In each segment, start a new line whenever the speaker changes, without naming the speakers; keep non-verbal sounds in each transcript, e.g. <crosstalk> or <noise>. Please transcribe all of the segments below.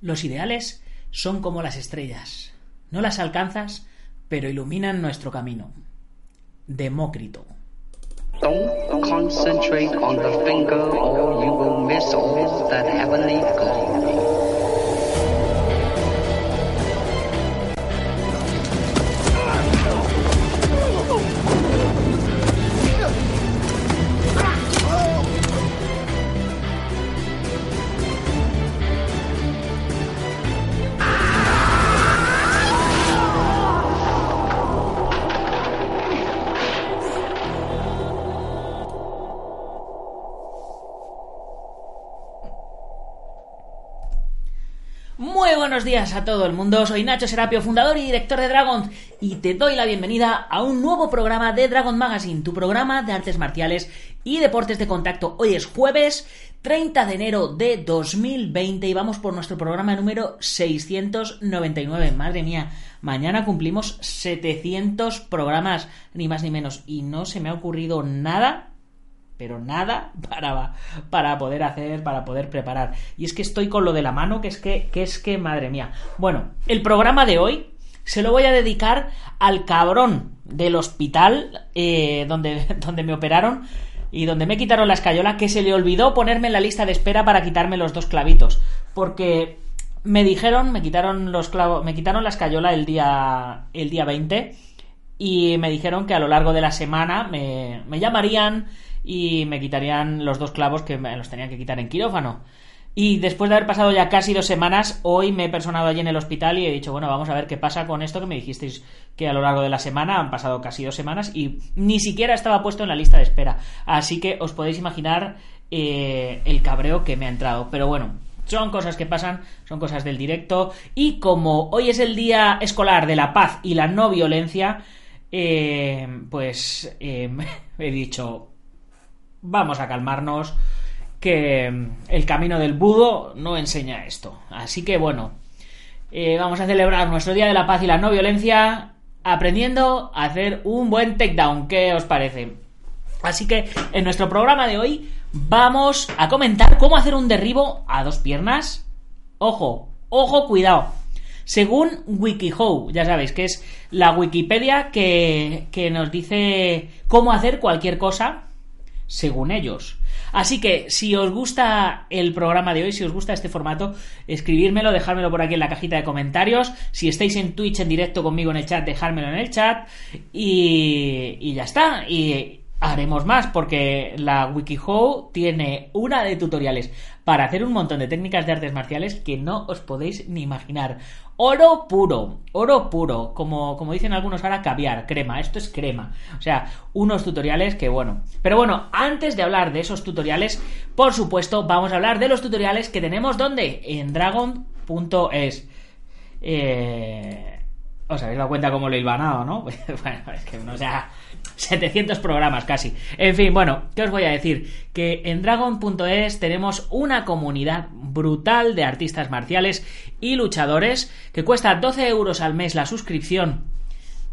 Los ideales son como las estrellas. No las alcanzas, pero iluminan nuestro camino. Demócrito.
Don't concentrate on the finger or you will miss that heavenly.
Buenos días a todo el mundo, soy Nacho Serapio, fundador y director de Dragon, y te doy la bienvenida a un nuevo programa de Dragon Magazine, tu programa de artes marciales y deportes de contacto. Hoy es jueves 30 de enero de 2020 y vamos por nuestro programa número 699. Madre mía, mañana cumplimos 700 programas, ni más ni menos, y no se me ha ocurrido nada pero nada <laughs> para, para poder hacer, para poder preparar. Y es que estoy con lo de la mano, que es que, que es que, madre mía. Bueno, el programa de hoy se lo voy a dedicar al cabrón del hospital eh, donde, <laughs> donde me operaron y donde me quitaron la escayola, que se le olvidó ponerme en la lista de espera para quitarme los dos clavitos. Porque me dijeron, me quitaron los clavos, me quitaron la escayola el día, el día 20 y me dijeron que a lo largo de la semana me, me llamarían y me quitarían los dos clavos que me los tenían que quitar en quirófano. Y después de haber pasado ya casi dos semanas, hoy me he personado allí en el hospital y he dicho, bueno, vamos a ver qué pasa con esto que me dijisteis que a lo largo de la semana han pasado casi dos semanas y ni siquiera estaba puesto en la lista de espera. Así que os podéis imaginar eh, el cabreo que me ha entrado. Pero bueno, son cosas que pasan, son cosas del directo. Y como hoy es el día escolar de la paz y la no violencia, eh, pues eh, <laughs> he dicho, vamos a calmarnos, que el camino del budo no enseña esto. Así que bueno, eh, vamos a celebrar nuestro Día de la Paz y la No Violencia aprendiendo a hacer un buen takedown. ¿Qué os parece? Así que en nuestro programa de hoy vamos a comentar cómo hacer un derribo a dos piernas. Ojo, ojo, cuidado. Según WikiHow, ya sabéis que es la Wikipedia que, que nos dice cómo hacer cualquier cosa según ellos. Así que si os gusta el programa de hoy, si os gusta este formato, escribírmelo, dejármelo por aquí en la cajita de comentarios. Si estáis en Twitch en directo conmigo en el chat, dejármelo en el chat. Y, y ya está. Y haremos más porque la WikiHow tiene una de tutoriales para hacer un montón de técnicas de artes marciales que no os podéis ni imaginar. Oro puro, oro puro, como, como dicen algunos ahora, caviar, crema, esto es crema. O sea, unos tutoriales que bueno. Pero bueno, antes de hablar de esos tutoriales, por supuesto, vamos a hablar de los tutoriales que tenemos donde? En dragon.es. Eh... Os habéis dado cuenta cómo lo he hilvanado, ¿no? <laughs> bueno, es que no sea 700 programas casi. En fin, bueno, ¿qué os voy a decir? Que en dragon.es tenemos una comunidad brutal de artistas marciales y luchadores que cuesta 12 euros al mes la suscripción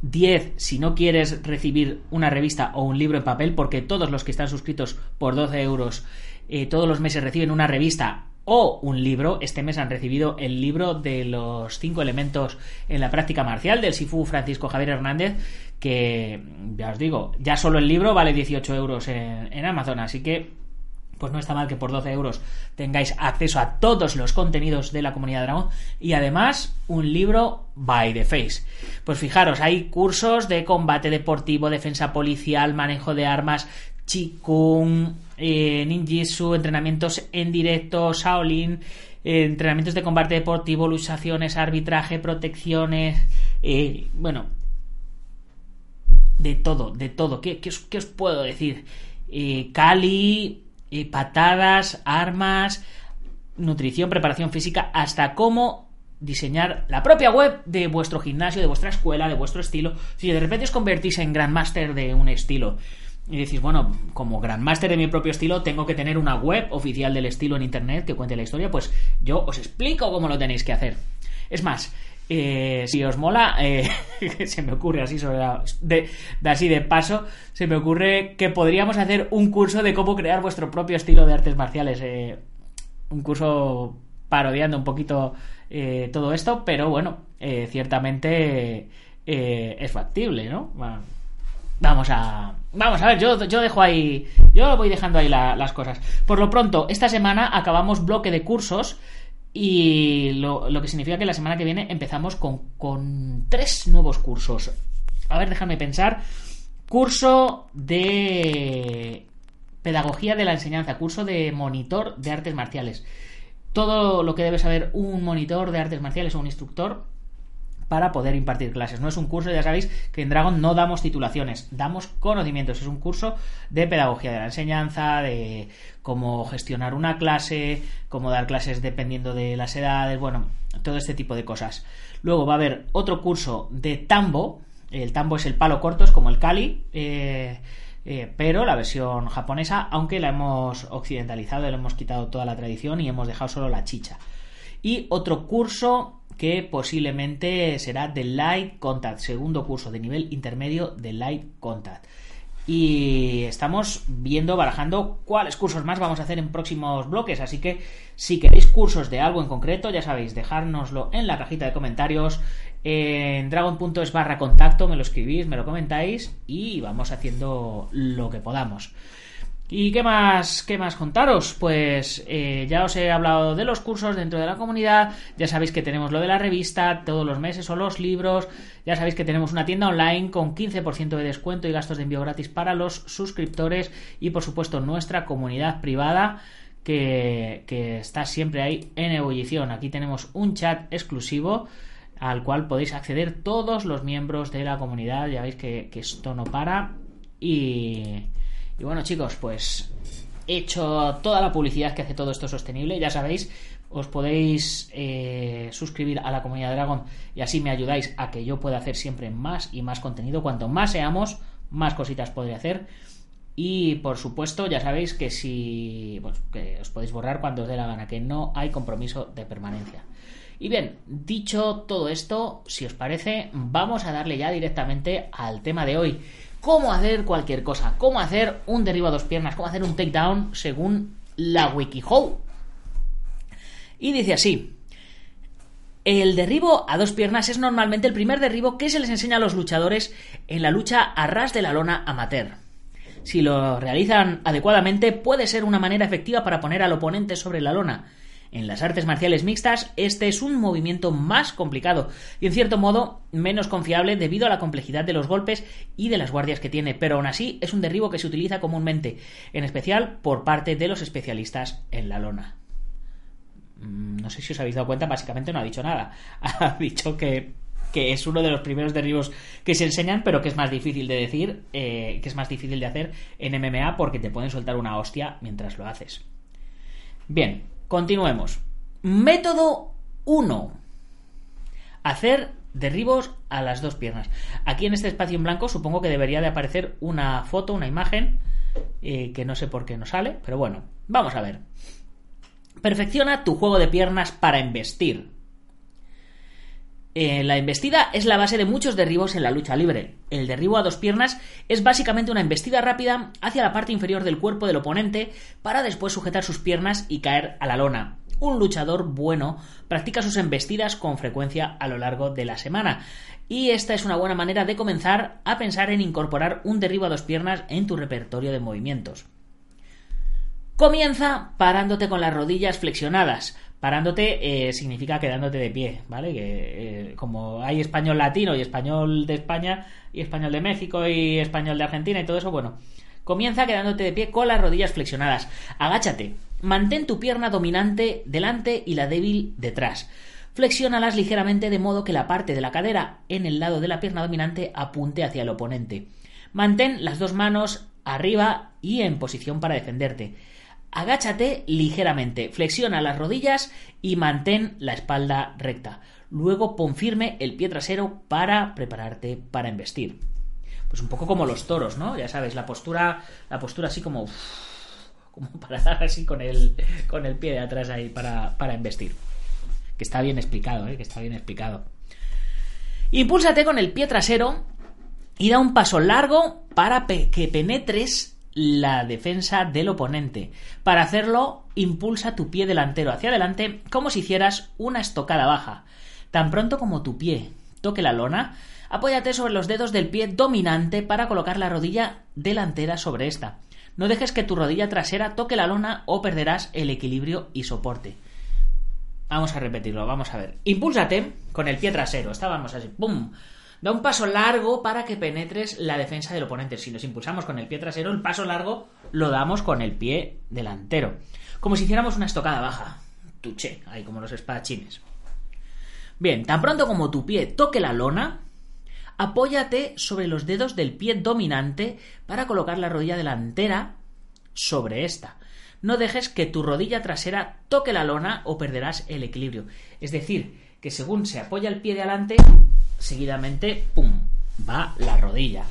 10 si no quieres recibir una revista o un libro en papel, porque todos los que están suscritos por 12 euros eh, todos los meses reciben una revista o un libro. Este mes han recibido el libro de los cinco elementos en la práctica marcial del Sifu Francisco Javier Hernández, que ya os digo, ya solo el libro vale 18 euros en, en Amazon, así que pues no está mal que por 12 euros tengáis acceso a todos los contenidos de la comunidad Dragón y además un libro by the face. Pues fijaros, hay cursos de combate deportivo, defensa policial, manejo de armas, Qigong, eh, ninjitsu, entrenamientos en directo, Shaolin, eh, entrenamientos de combate deportivo, luchaciones, arbitraje, protecciones, eh, bueno, de todo, de todo. ¿Qué, os, qué os, puedo decir? Eh, Kali, y patadas, armas, nutrición, preparación física, hasta cómo diseñar la propia web de vuestro gimnasio, de vuestra escuela, de vuestro estilo. Si de repente os convertís en Grandmaster de un estilo y decís, bueno, como Grandmaster de mi propio estilo, tengo que tener una web oficial del estilo en internet que cuente la historia, pues yo os explico cómo lo tenéis que hacer. Es más, eh, si os mola, eh, <laughs> se me ocurre así sobre de, así de paso, se me ocurre que podríamos hacer un curso de cómo crear vuestro propio estilo de artes marciales. Eh, un curso parodiando un poquito todo esto, pero bueno, ciertamente es factible, ¿no? Vamos a. Vamos a ver, yo, yo dejo ahí. Yo voy dejando ahí las cosas. Por lo pronto, esta semana acabamos bloque de cursos. Y lo, que significa que la semana que viene empezamos con, con tres nuevos cursos. A ver, déjame pensar. Curso de pedagogía de la enseñanza, curso de monitor de artes marciales. Todo lo que debe saber un monitor de artes marciales o un instructor para poder impartir clases. No es un curso, ya sabéis, que en Dragon no damos titulaciones, damos conocimientos. Es un curso de pedagogía de la enseñanza, de cómo gestionar una clase, cómo dar clases dependiendo de las edades, bueno, todo este tipo de cosas. Luego va a haber otro curso de tambo. El tambo es el palo corto, es como el kali. Eh, eh, pero la versión japonesa, aunque la hemos occidentalizado, le hemos quitado toda la tradición y hemos dejado solo la chicha. Y otro curso que posiblemente será de Light Contact, segundo curso de nivel intermedio de Light Contact. Y estamos viendo, barajando cuáles cursos más vamos a hacer en próximos bloques. Así que si queréis cursos de algo en concreto, ya sabéis, dejárnoslo en la cajita de comentarios. En dragon.es barra contacto, me lo escribís, me lo comentáis y vamos haciendo lo que podamos. ¿Y qué más, qué más contaros? Pues eh, ya os he hablado de los cursos dentro de la comunidad, ya sabéis que tenemos lo de la revista todos los meses o los libros, ya sabéis que tenemos una tienda online con 15% de descuento y gastos de envío gratis para los suscriptores y por supuesto nuestra comunidad privada que, está siempre ahí en ebullición. Aquí tenemos un chat exclusivo al cual podéis acceder todos los miembros de la comunidad, ya veis que, que esto no para y y bueno, chicos, pues he hecho toda la publicidad que hace todo esto sostenible. Ya sabéis, os podéis eh, suscribir a la comunidad Dragon y así me ayudáis a que yo pueda hacer siempre más y más contenido. Cuanto más seamos, más cositas podré hacer. Y por supuesto, ya sabéis que si pues, que os podéis borrar cuando os dé la gana, que no hay compromiso de permanencia. Y bien, dicho todo esto, si os parece, vamos a darle ya directamente al tema de hoy cómo hacer cualquier cosa, cómo hacer un derribo a dos piernas, cómo hacer un takedown según la WikiHow. Y dice así. El derribo a dos piernas es normalmente el primer derribo que se les enseña a los luchadores en la lucha a ras de la lona amateur. Si lo realizan adecuadamente, puede ser una manera efectiva para poner al oponente sobre la lona, en las artes marciales mixtas, este es un movimiento más complicado y en cierto modo menos confiable debido a la complejidad de los golpes y de las guardias que tiene, pero aún así es un derribo que se utiliza comúnmente, en especial por parte de los especialistas en la lona. Mm, no sé si os habéis dado cuenta, básicamente no ha dicho nada. <laughs> Ha dicho que, es uno de los primeros derribos que se enseñan, pero que es más difícil de decir, eh, que es más difícil de hacer en MMA porque te pueden soltar una hostia mientras lo haces. Bien, Continuemos. Método 1. Hacer derribos a las dos piernas. Aquí en este espacio en blanco supongo que debería de aparecer una foto, una imagen, eh, que no sé por qué no sale, pero bueno, vamos a ver. Perfecciona tu juego de piernas para embestir. Eh, la embestida es la base de muchos derribos en la lucha libre. El derribo a dos piernas es básicamente una embestida rápida hacia la parte inferior del cuerpo del oponente para después sujetar sus piernas y caer a la lona. Un luchador bueno practica sus embestidas con frecuencia a lo largo de la semana. Y esta es una buena manera de comenzar a pensar en incorporar un derribo a dos piernas en tu repertorio de movimientos. Comienza parándote con las rodillas flexionadas. Parándote eh, significa quedándote de pie, ¿vale? Que, eh, como hay español latino y español de España y español de México y español de Argentina y todo eso, bueno, comienza quedándote de pie con las rodillas flexionadas. Agáchate, mantén tu pierna dominante delante y la débil detrás. Flexiónalas ligeramente de modo que la parte de la cadera en el lado de la pierna dominante apunte hacia el oponente. Mantén las dos manos arriba y en posición para defenderte. Agáchate ligeramente, flexiona las rodillas y mantén la espalda recta. Luego pon firme el pie trasero para prepararte para embestir. Pues un poco como los toros, ¿no? Ya sabes, la postura, la postura así como, <laughs> como para dar así con el, con el pie de atrás ahí para, para embestir. Que está bien explicado, ¿eh? Que está bien explicado. Impúlsate con el pie trasero y da un paso largo para que penetres la defensa del oponente. Para hacerlo, impulsa tu pie delantero hacia adelante como si hicieras una estocada baja. Tan pronto como tu pie toque la lona, apóyate sobre los dedos del pie dominante para colocar la rodilla delantera sobre esta. No dejes que tu rodilla trasera toque la lona o perderás el equilibrio y soporte. Vamos a repetirlo, vamos a ver. Impúlsate con el pie trasero. Estábamos así, ¡pum! Da un paso largo para que penetres la defensa del oponente. Si nos impulsamos con el pie trasero, el paso largo lo damos con el pie delantero. Como si hiciéramos una estocada baja. Tuche, ahí como los espadachines. Bien, tan pronto como tu pie toque la lona, apóyate sobre los dedos del pie dominante para colocar la rodilla delantera sobre esta. No dejes que tu rodilla trasera toque la lona o perderás el equilibrio. Es decir, que según se apoya el pie de adelante, seguidamente, ¡pum!, va la rodilla.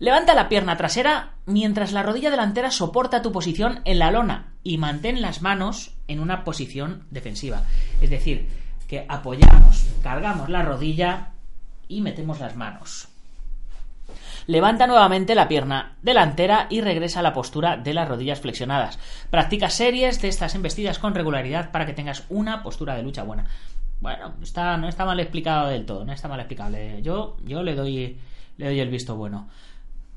Levanta la pierna trasera mientras la rodilla delantera soporta tu posición en la lona y mantén las manos en una posición defensiva. Es decir, que apoyamos, cargamos la rodilla y metemos las manos. Levanta nuevamente la pierna delantera y regresa a la postura de las rodillas flexionadas. Practica series de estas embestidas con regularidad para que tengas una postura de lucha buena. Bueno, está, no está mal explicado del todo, no está mal explicable. Yo, yo le doy, le doy el visto bueno.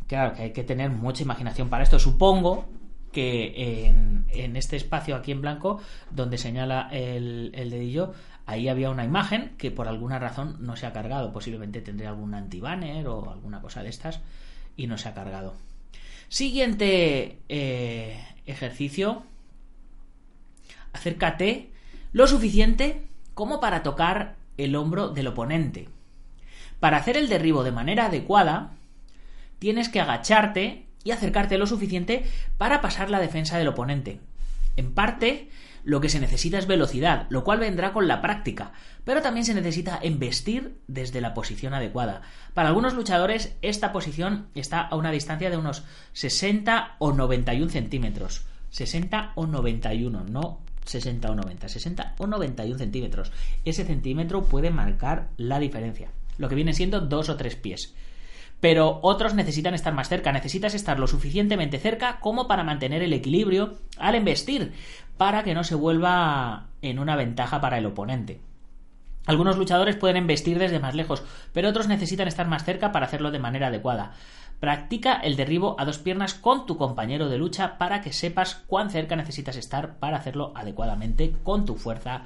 Claro que hay que tener mucha imaginación para esto. Supongo que en, este espacio aquí en blanco, donde señala el, dedillo, ahí había una imagen que por alguna razón no se ha cargado. Posiblemente tendría algún antibanner o alguna cosa de estas y no se ha cargado. Siguiente eh, ejercicio. Acércate lo suficiente como para tocar el hombro del oponente. Para hacer el derribo de manera adecuada, tienes que agacharte y acercarte lo suficiente para pasar la defensa del oponente. En parte, lo que se necesita es velocidad, lo cual vendrá con la práctica, pero también se necesita embestir desde la posición adecuada. Para algunos luchadores, esta posición está a una distancia de unos 60 o 91 centímetros. 60 o 91, no 60 o 90, 60 o 91 centímetros. Ese centímetro puede marcar la diferencia, lo que viene siendo dos o tres pies. Pero otros necesitan estar más cerca, necesitas estar lo suficientemente cerca como para mantener el equilibrio al embestir, para que no se vuelva en una ventaja para el oponente. Algunos luchadores pueden embestir desde más lejos, pero otros necesitan estar más cerca para hacerlo de manera adecuada. Practica el derribo a dos piernas con tu compañero de lucha para que sepas cuán cerca necesitas estar para hacerlo adecuadamente con tu fuerza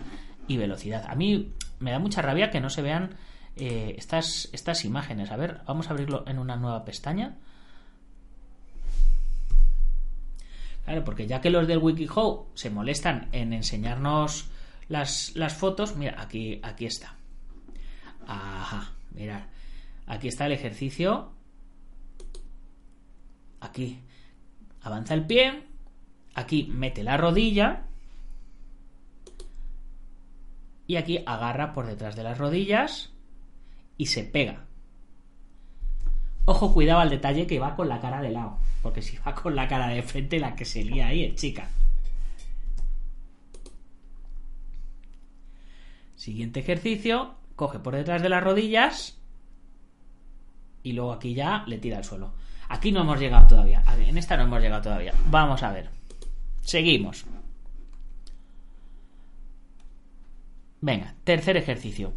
y velocidad. A mí me da mucha rabia que no se vean eh, estas, estas imágenes. A ver, vamos a abrirlo en una nueva pestaña. Claro, porque ya que los del WikiHow se molestan en enseñarnos las, las fotos, mira, aquí, aquí está. Ajá, mirad. Aquí está el ejercicio aquí avanza el pie, aquí mete la rodilla y aquí agarra por detrás de las rodillas y se pega. Ojo, cuidado al detalle que va con la cara de lado, porque si va con la cara de frente la que se lía ahí es chica. Siguiente ejercicio, coge por detrás de las rodillas y luego aquí ya le tira al suelo. Aquí no hemos llegado todavía. En esta no hemos llegado todavía. Vamos a ver. Seguimos. Venga, tercer ejercicio.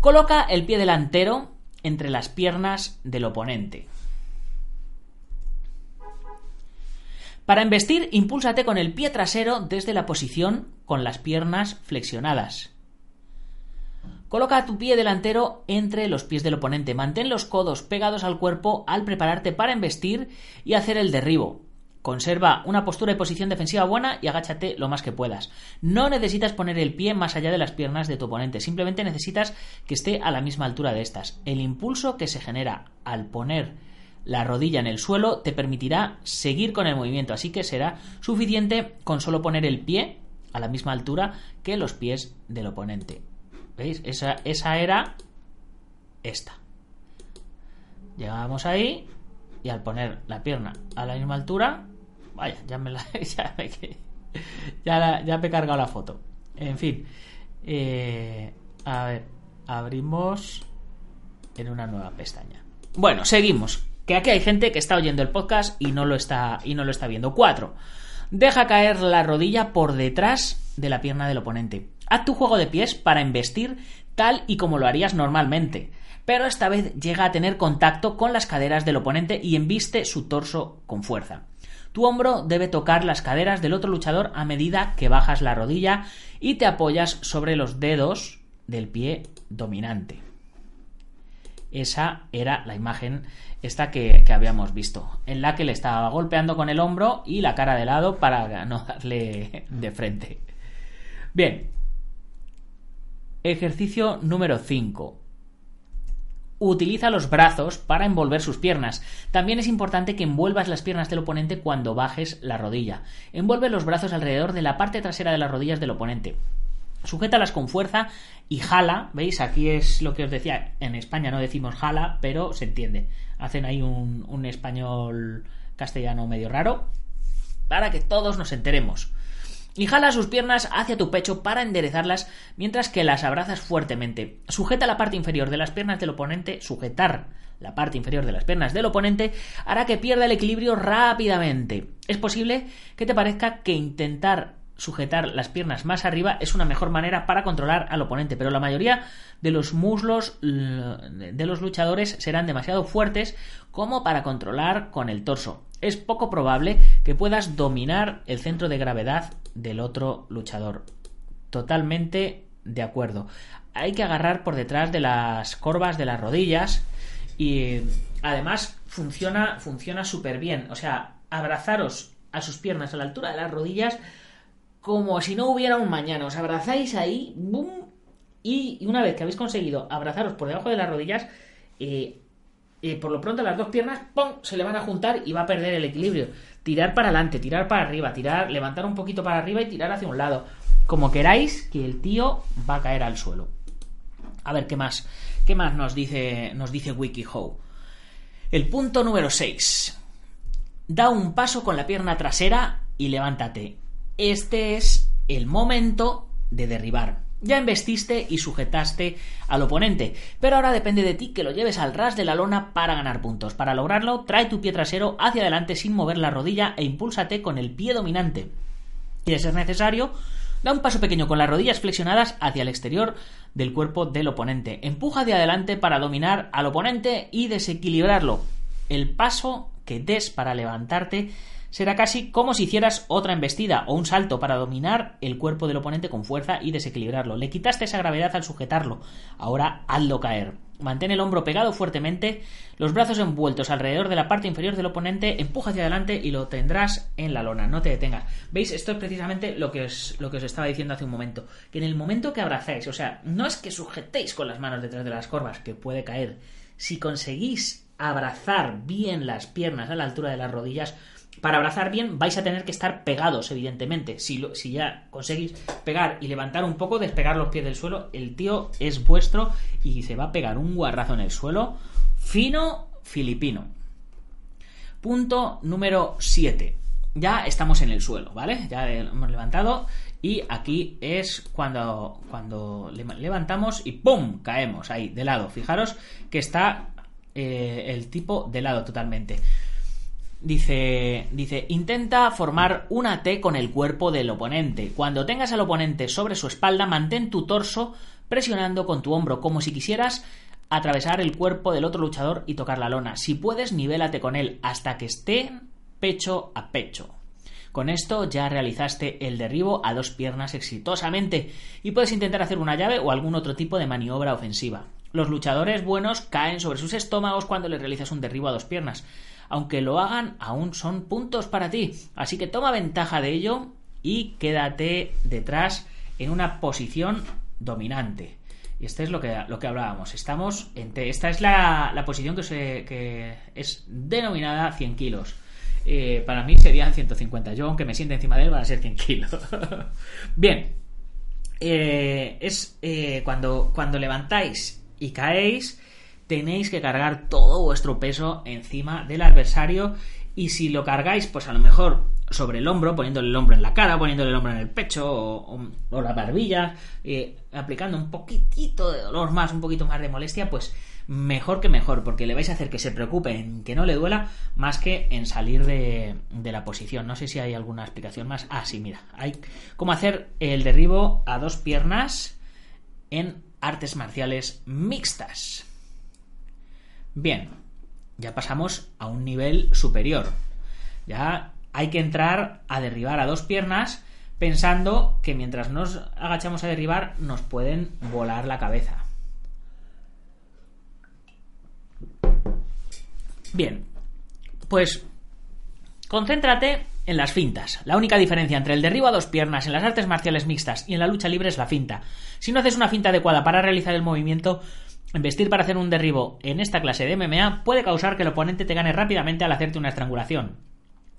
Coloca el pie delantero entre las piernas del oponente. Para embestir, impúlsate con el pie trasero desde la posición con las piernas flexionadas. Coloca tu pie delantero entre los pies del oponente. Mantén los codos pegados al cuerpo al prepararte para embestir y hacer el derribo. Conserva una postura y posición defensiva buena y agáchate lo más que puedas. No necesitas poner el pie más allá de las piernas de tu oponente, simplemente necesitas que esté a la misma altura de estas. El impulso que se genera al poner la rodilla en el suelo te permitirá seguir con el movimiento, así que será suficiente con solo poner el pie a la misma altura que los pies del oponente. ¿Veis? Esa, esa era esta. Llegábamos ahí y al poner la pierna a la misma altura, vaya, ya me la, <laughs> ya me, ya, me he cargado la foto. En fin, eh, a ver, abrimos en una nueva pestaña. Bueno, seguimos. Que aquí hay gente que está oyendo el podcast y no lo está, y no lo está viendo. 4. Deja caer la rodilla por detrás de la pierna del oponente. Haz tu juego de pies para embestir tal y como lo harías normalmente, pero esta vez llega a tener contacto con las caderas del oponente y embiste su torso con fuerza. Tu hombro debe tocar las caderas del otro luchador a medida que bajas la rodilla y te apoyas sobre los dedos del pie dominante. Esa era la imagen esta que, habíamos visto, en la que le estaba golpeando con el hombro y la cara de lado para <laughs> no darle de frente. Bien. Ejercicio número 5. Utiliza los brazos para envolver sus piernas. También es importante que envuelvas las piernas del oponente cuando bajes la rodilla. Envuelve los brazos alrededor de la parte trasera de las rodillas del oponente. Sujétalas con fuerza y jala, ¿veis? Aquí es lo que os decía, en España no decimos jala, pero se entiende. Hacen ahí un, español castellano medio raro para que todos nos enteremos. Y jala sus piernas hacia tu pecho para enderezarlas mientras que las abrazas fuertemente. Sujeta la parte inferior de las piernas del oponente, sujetar la parte inferior de las piernas del oponente hará que pierda el equilibrio rápidamente. Es posible que te parezca que intentar sujetar las piernas más arriba es una mejor manera para controlar al oponente, pero la mayoría de los muslos de los luchadores serán demasiado fuertes como para controlar con el torso. Es poco probable que puedas dominar el centro de gravedad del otro luchador. Totalmente de acuerdo. Hay que agarrar por detrás de las corvas de las rodillas y además funciona funciona súper bien. O sea, abrazaros a sus piernas a la altura de las rodillas como si no hubiera un mañana. Os abrazáis ahí, ¡boom! Y una vez que habéis conseguido abrazaros por debajo de las rodillas, eh, eh, por lo pronto las dos piernas, ¡pum! se le van a juntar y va a perder el equilibrio. Tirar para adelante, tirar para arriba, tirar, levantar un poquito para arriba y tirar hacia un lado. Como queráis, que el tío va a caer al suelo. A ver, ¿qué más? ¿Qué más nos dice, nos dice WikiHow? El punto número 6. Da un paso con la pierna trasera y levántate este es el momento de derribar. Ya embestiste y sujetaste al oponente, pero ahora depende de ti que lo lleves al ras de la lona para ganar puntos. Para lograrlo, trae tu pie trasero hacia adelante sin mover la rodilla e impúlsate con el pie dominante. Y de ser necesario, da un paso pequeño con las rodillas flexionadas hacia el exterior del cuerpo del oponente. Empuja hacia adelante para dominar al oponente y desequilibrarlo. El paso que des para levantarte será casi como si hicieras otra embestida o un salto para dominar el cuerpo del oponente con fuerza y desequilibrarlo. Le quitaste esa gravedad al sujetarlo, ahora hazlo caer. Mantén el hombro pegado fuertemente, los brazos envueltos alrededor de la parte inferior del oponente, empuja hacia adelante y lo tendrás en la lona, no te detengas. ¿Veis? Esto es precisamente lo que os, lo que os estaba diciendo hace un momento. Que en el momento que abrazáis, o sea, no es que sujetéis con las manos detrás de las corvas, que puede caer. Si conseguís abrazar bien las piernas a la altura de las rodillas, para abrazar bien vais a tener que estar pegados, evidentemente. Si, si ya conseguís pegar y levantar un poco, despegar los pies del suelo, el tío es vuestro y se va a pegar un guarrazo en el suelo fino filipino. Punto número 7. Ya estamos en el suelo, ¿vale? Ya hemos levantado y aquí es cuando, cuando levantamos y ¡pum! caemos ahí, de lado. Fijaros que está eh, el tipo de lado totalmente. Dice, dice, intenta formar una T con el cuerpo del oponente. Cuando tengas al oponente sobre su espalda, mantén tu torso presionando con tu hombro como si quisieras atravesar el cuerpo del otro luchador y tocar la lona. Si puedes, nivélate con él hasta que esté pecho a pecho. Con esto ya realizaste el derribo a dos piernas exitosamente y puedes intentar hacer una llave o algún otro tipo de maniobra ofensiva. Los luchadores buenos caen sobre sus estómagos cuando le realizas un derribo a dos piernas aunque lo hagan, aún son puntos para ti. Así que toma ventaja de ello y quédate detrás en una posición dominante. Y esta es lo que, lo que hablábamos. Estamos en esta es la, la posición que, se, que es denominada 100 kilos. Eh, para mí serían 150. Yo, aunque me siente encima de él, van a ser 100 kilos. <laughs> Bien. Eh, es eh, cuando, cuando levantáis y caéis, tenéis que cargar todo vuestro peso encima del adversario. Y si lo cargáis, pues a lo mejor sobre el hombro, poniéndole el hombro en la cara, poniéndole el hombro en el pecho o, la barbilla, aplicando un poquitito de dolor más, un poquito más de molestia, pues mejor que mejor, porque le vais a hacer que se preocupe en que no le duela más que en salir de, la posición. No sé si hay alguna explicación más. Ah, sí, mira, hay cómo hacer el derribo a dos piernas en artes marciales mixtas. Bien, ya pasamos a un nivel superior. Ya hay que entrar a derribar a dos piernas pensando que mientras nos agachamos a derribar nos pueden volar la cabeza. Bien, pues concéntrate en las fintas. La única diferencia entre el derribo a dos piernas en las artes marciales mixtas y en la lucha libre es la finta. Si no haces una finta adecuada para realizar el movimiento, investir para hacer un derribo en esta clase de MMA puede causar que el oponente te gane rápidamente al hacerte una estrangulación.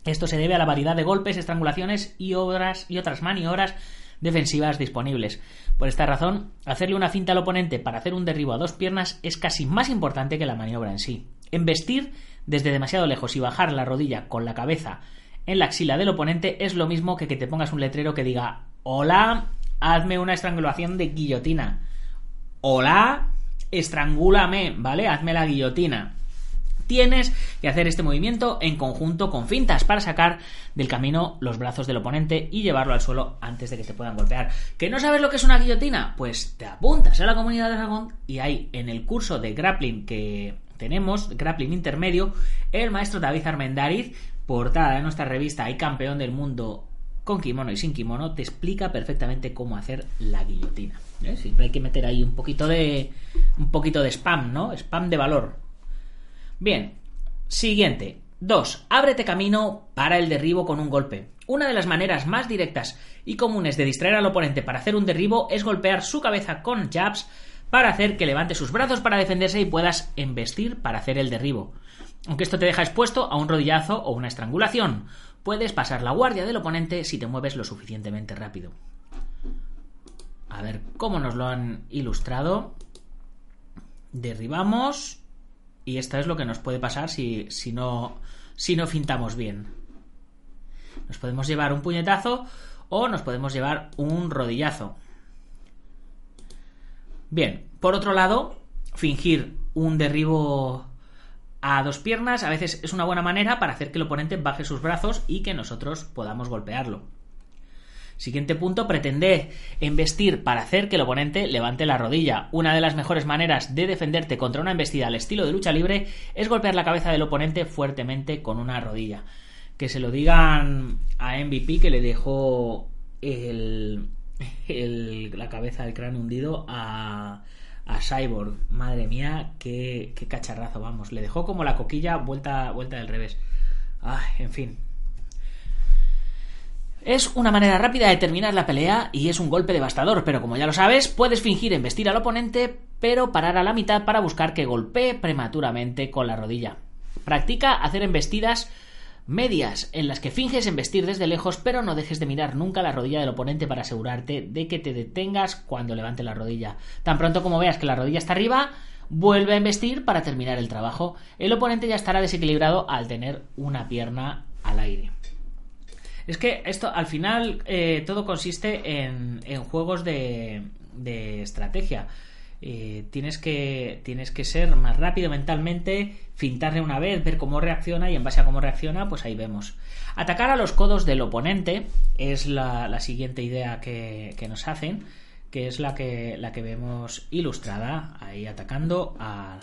Esto se debe a la variedad de golpes, estrangulaciones y, y otras maniobras defensivas disponibles. Por esta razón, hacerle una finta al oponente para hacer un derribo a dos piernas es casi más importante que la maniobra en sí. Embestir desde demasiado lejos y bajar la rodilla con la cabeza en la axila del oponente es lo mismo que que te pongas un letrero que diga Hola, hazme una estrangulación de guillotina. Hola, estrangúlame, ¿vale? Hazme la guillotina. Tienes que hacer este movimiento en conjunto con fintas para sacar del camino los brazos del oponente y llevarlo al suelo antes de que te puedan golpear. ¿Que no sabes lo que es una guillotina? Pues te apuntas a la comunidad de Dragón y hay en el curso de grappling que tenemos, grappling intermedio, el maestro David Armendariz, portada de nuestra revista y campeón del mundo con kimono y sin kimono, te explica perfectamente cómo hacer la guillotina. ¿Eh? Siempre hay que meter ahí un poquito de un poquito de spam, ¿no? Spam de valor. Bien, siguiente. 2. Ábrete camino para el derribo con un golpe. Una de las maneras más directas y comunes de distraer al oponente para hacer un derribo es golpear su cabeza con jabs para hacer que levante sus brazos para defenderse y puedas embestir para hacer el derribo. Aunque esto te deja expuesto a un rodillazo o una estrangulación, puedes pasar la guardia del oponente si te mueves lo suficientemente rápido. A ver cómo nos lo han ilustrado. Derribamos. Y esto es lo que nos puede pasar si, si, no, si no fintamos bien. Nos podemos llevar un puñetazo o nos podemos llevar un rodillazo. Bien, por otro lado, fingir un derribo a dos piernas a veces es una buena manera para hacer que el oponente baje sus brazos y que nosotros podamos golpearlo. Siguiente punto, pretender embestir para hacer que el oponente levante la rodilla. Una de las mejores maneras de defenderte contra una embestida al estilo de lucha libre es golpear la cabeza del oponente fuertemente con una rodilla. Que se lo digan a MVP que le dejó el, la cabeza del cráneo hundido a, a Cyborg. Madre mía, qué, cacharrazo, vamos. Le dejó como la coquilla vuelta, vuelta del revés. en fin. Es una manera rápida de terminar la pelea y es un golpe devastador, pero como ya lo sabes, puedes fingir embestir al oponente, pero parar a la mitad para buscar que golpee prematuramente con la rodilla. Practica hacer embestidas medias en las que finges embestir desde lejos pero no dejes de mirar nunca la rodilla del oponente para asegurarte de que te detengas cuando levante la rodilla. Tan pronto como veas que la rodilla está arriba, vuelve a embestir para terminar el trabajo. El oponente ya estará desequilibrado al tener una pierna al aire. Es que esto al final eh, todo consiste en, juegos de, de estrategia. Eh, tienes, que, tienes que ser más rápido mentalmente, fintarle una vez, ver cómo reacciona y en base a cómo reacciona, pues ahí vemos. Atacar a los codos del oponente es la, siguiente idea que, nos hacen, que es la que, la que vemos ilustrada, ahí atacando a,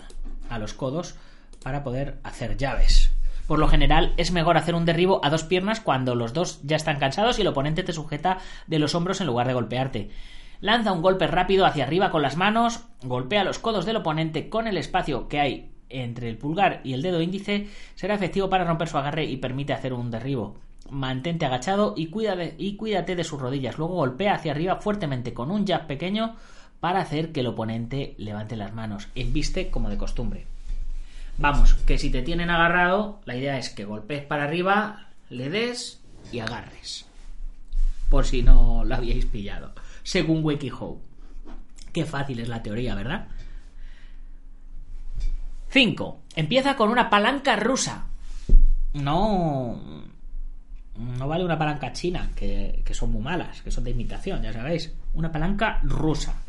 a los codos para poder hacer llaves. Por lo general es mejor hacer un derribo a dos piernas cuando los dos ya están cansados y el oponente te sujeta de los hombros en lugar de golpearte. Lanza un golpe rápido hacia arriba con las manos, golpea los codos del oponente con el espacio que hay entre el pulgar y el dedo índice, será efectivo para romper su agarre y permite hacer un derribo. Mantente agachado y, y cuídate de sus rodillas. Luego golpea hacia arriba fuertemente con un jab pequeño para hacer que el oponente levante las manos. Embiste como de costumbre. Vamos, que si te tienen agarrado, la idea es que golpees para arriba, le des y agarres. Por si no lo habíais pillado. Según WikiHow. Qué fácil es la teoría, ¿verdad? 5. Empieza con una palanca rusa. No. No vale una palanca china, que, que son muy malas, que son de imitación, ya sabéis. Una palanca rusa.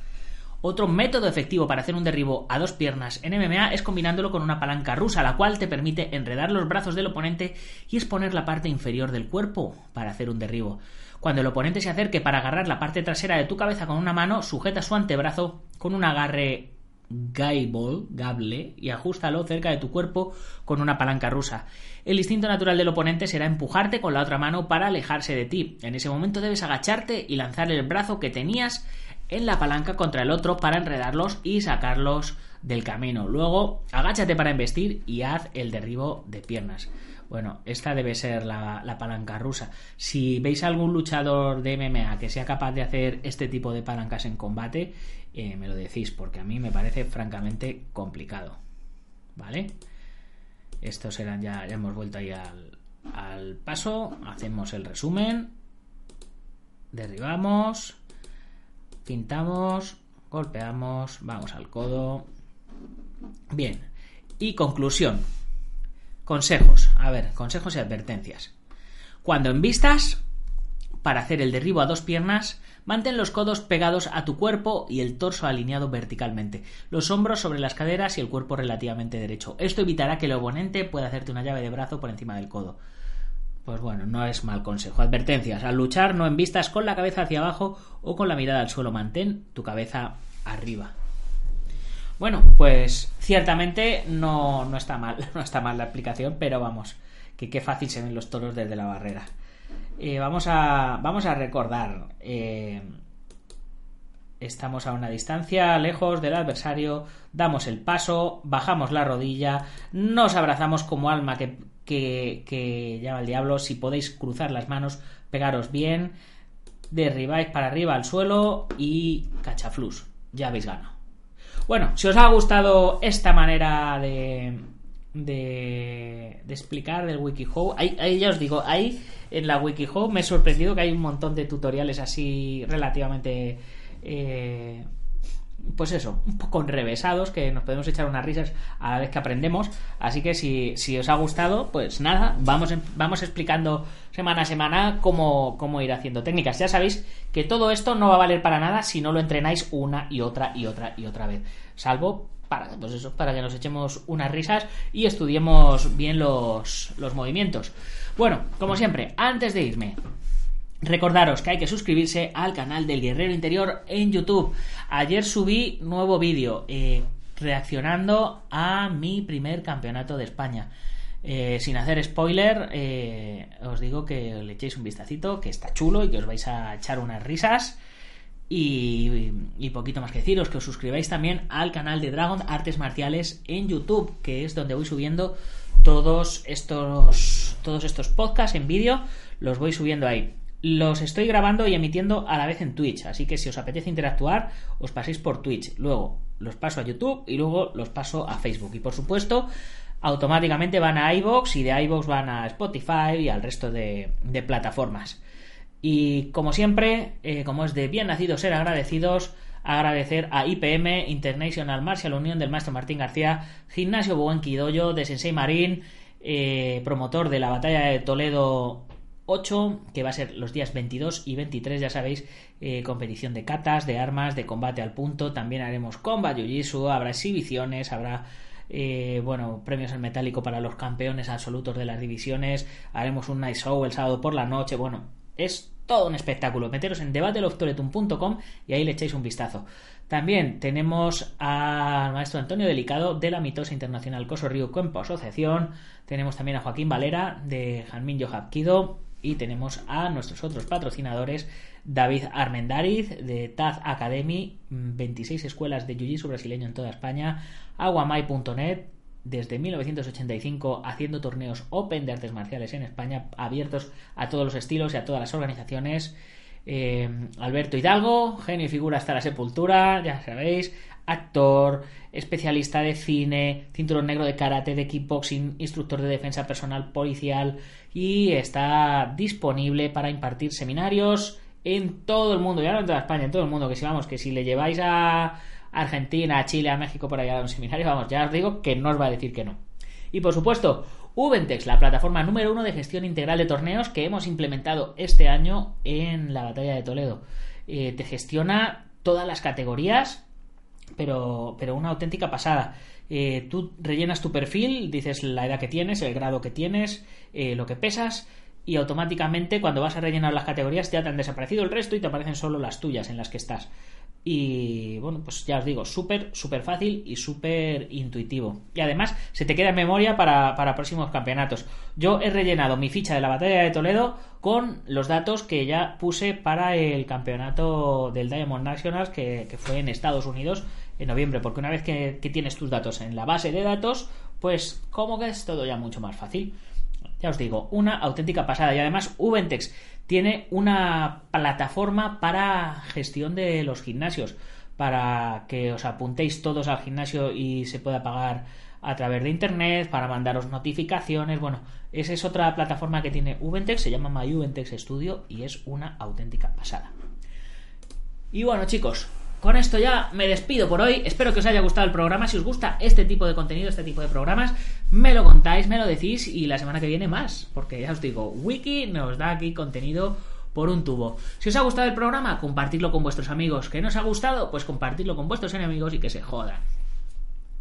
Otro método efectivo para hacer un derribo a dos piernas en MMA es combinándolo con una palanca rusa, la cual te permite enredar los brazos del oponente y exponer la parte inferior del cuerpo para hacer un derribo. Cuando el oponente se acerque para agarrar la parte trasera de tu cabeza con una mano, sujeta su antebrazo con un agarre gable, gable y ajustalo cerca de tu cuerpo con una palanca rusa. El instinto natural del oponente será empujarte con la otra mano para alejarse de ti. En ese momento debes agacharte y lanzar el brazo que tenías en la palanca contra el otro para enredarlos y sacarlos del camino. Luego, agáchate para embestir y haz el derribo de piernas. Bueno, esta debe ser la, palanca rusa. Si veis algún luchador de MMA que sea capaz de hacer este tipo de palancas en combate, eh, me lo decís, porque a mí me parece francamente complicado. ¿Vale? Estos eran ya, ya hemos vuelto ahí al paso. Hacemos el resumen. Derribamos pintamos, golpeamos, vamos al codo. Bien, y conclusión. Consejos. A ver, consejos y advertencias. Cuando envistas, para hacer el derribo a dos piernas, mantén los codos pegados a tu cuerpo y el torso alineado verticalmente, los hombros sobre las caderas y el cuerpo relativamente derecho. Esto evitará que el oponente pueda hacerte una llave de brazo por encima del codo. Pues bueno, no es mal consejo. Advertencias. Al luchar no envistas con la cabeza hacia abajo o con la mirada al suelo. Mantén tu cabeza arriba. Bueno, pues ciertamente no, no está mal. <laughs> No está mal la aplicación, pero vamos, que qué fácil se ven los toros desde la barrera. Eh, vamos, a, vamos a recordar. Eh, estamos a una distancia, lejos del adversario, damos el paso, bajamos la rodilla, nos abrazamos como alma que, que, llama el diablo. Si podéis cruzar las manos, pegaros bien, derribáis para arriba al suelo y cachaflus. Ya habéis ganado. Bueno, si os ha gustado esta manera de, de, de explicar del WikiHow, ahí, ya os digo, ahí en la WikiHow me he sorprendido que hay un montón de tutoriales así relativamente eh, pues eso, un poco enrevesados, que nos podemos echar unas risas a la vez que aprendemos. Así que si, os ha gustado, pues nada, vamos, vamos explicando semana a semana cómo, cómo ir haciendo técnicas. Ya sabéis que todo esto no va a valer para nada si no lo entrenáis una y otra y otra y otra vez. Salvo para, pues para que nos echemos unas risas y estudiemos bien los, los movimientos. Bueno, como siempre, antes de irme, Recordaros que hay que suscribirse al canal del Guerrero Interior en YouTube. Ayer subí nuevo vídeo eh, reaccionando a mi primer campeonato de España. Eh, sin hacer spoiler, eh, os digo que le echéis un vistacito, que está chulo y que os vais a echar unas risas. Y, y, poquito más que deciros, que os suscribáis también al canal de Dragon Artes Marciales en YouTube, que es donde voy subiendo todos estos, todos estos podcasts en vídeo, los voy subiendo ahí. Los estoy grabando y emitiendo a la vez en Twitch, así que si os apetece interactuar, os paséis por Twitch. Luego los paso a YouTube y luego los paso a Facebook. Y por supuesto, automáticamente van a iBox y de iBox van a Spotify y al resto de, plataformas. Y como siempre, eh, como es de bien nacido ser agradecidos, agradecer a IPM, International Martial Union del maestro Martín García, Gimnasio Buen Quidoyo, de Sensei Marín, eh, promotor de la batalla de Toledo 8, que va a ser los días 22 y 23, ya sabéis, eh, competición de catas, de armas, de combate al punto. También haremos combat jiu habrá exhibiciones, habrá eh, bueno, premios en metálico para los campeones absolutos de las divisiones. Haremos un night show el sábado por la noche. Bueno, es todo un espectáculo. Meteros en debateloftoletum.com y ahí le echáis un vistazo. También tenemos al maestro Antonio Delicado de la Mitosa Internacional Coso Río Cuempo Asociación. Tenemos también a Joaquín Valera de Janmin Yohapkido y tenemos a nuestros otros patrocinadores, David Armendariz de Taz Academy, 26 escuelas de Jiu-Jitsu brasileño en toda España, aguamai.net, desde 1985 haciendo torneos open de artes marciales en España, abiertos a todos los estilos y a todas las organizaciones. Eh, Alberto Hidalgo, genio y figura hasta la sepultura, ya sabéis, actor, especialista de cine, cinturón negro de karate, de kickboxing, instructor de defensa personal policial y está disponible para impartir seminarios en todo el mundo, ya no en toda España, en todo el mundo, que si vamos, que si le lleváis a Argentina, a Chile, a México por allá a un seminario, vamos, ya os digo que no os va a decir que no. Y por supuesto, Ubentex, la plataforma número uno de gestión integral de torneos que hemos implementado este año en la batalla de Toledo. Eh, te gestiona todas las categorías, pero, pero una auténtica pasada. Eh, tú rellenas tu perfil, dices la edad que tienes, el grado que tienes, eh, lo que pesas, y automáticamente cuando vas a rellenar las categorías ya te han desaparecido el resto y te aparecen solo las tuyas en las que estás. Y bueno, pues ya os digo, súper, súper fácil y súper intuitivo. Y además se te queda en memoria para, próximos campeonatos. Yo he rellenado mi ficha de la batalla de Toledo con los datos que ya puse para el campeonato del Diamond Nationals que, fue en Estados Unidos en noviembre. Porque una vez que, que tienes tus datos en la base de datos, pues como que es todo ya mucho más fácil. Ya os digo, una auténtica pasada. Y además, Ubentex tiene una plataforma para gestión de los gimnasios. Para que os apuntéis todos al gimnasio y se pueda pagar a través de internet, para mandaros notificaciones. Bueno, esa es otra plataforma que tiene Ubentex, se llama My Ubentex Studio y es una auténtica pasada. Y bueno, chicos, con esto ya me despido por hoy. Espero que os haya gustado el programa. Si os gusta este tipo de contenido, este tipo de programas, me lo contáis, me lo decís y la semana que viene más. Porque ya os digo, Wiki nos da aquí contenido por un tubo. Si os ha gustado el programa, compartidlo con vuestros amigos. ¿Que no os ha gustado? Pues compartidlo con vuestros enemigos y que se jodan.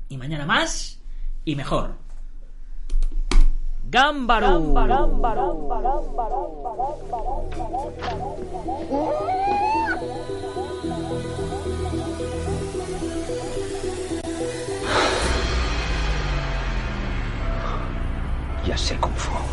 Y mañana más y mejor. ¡Gámbaro! já sei como for.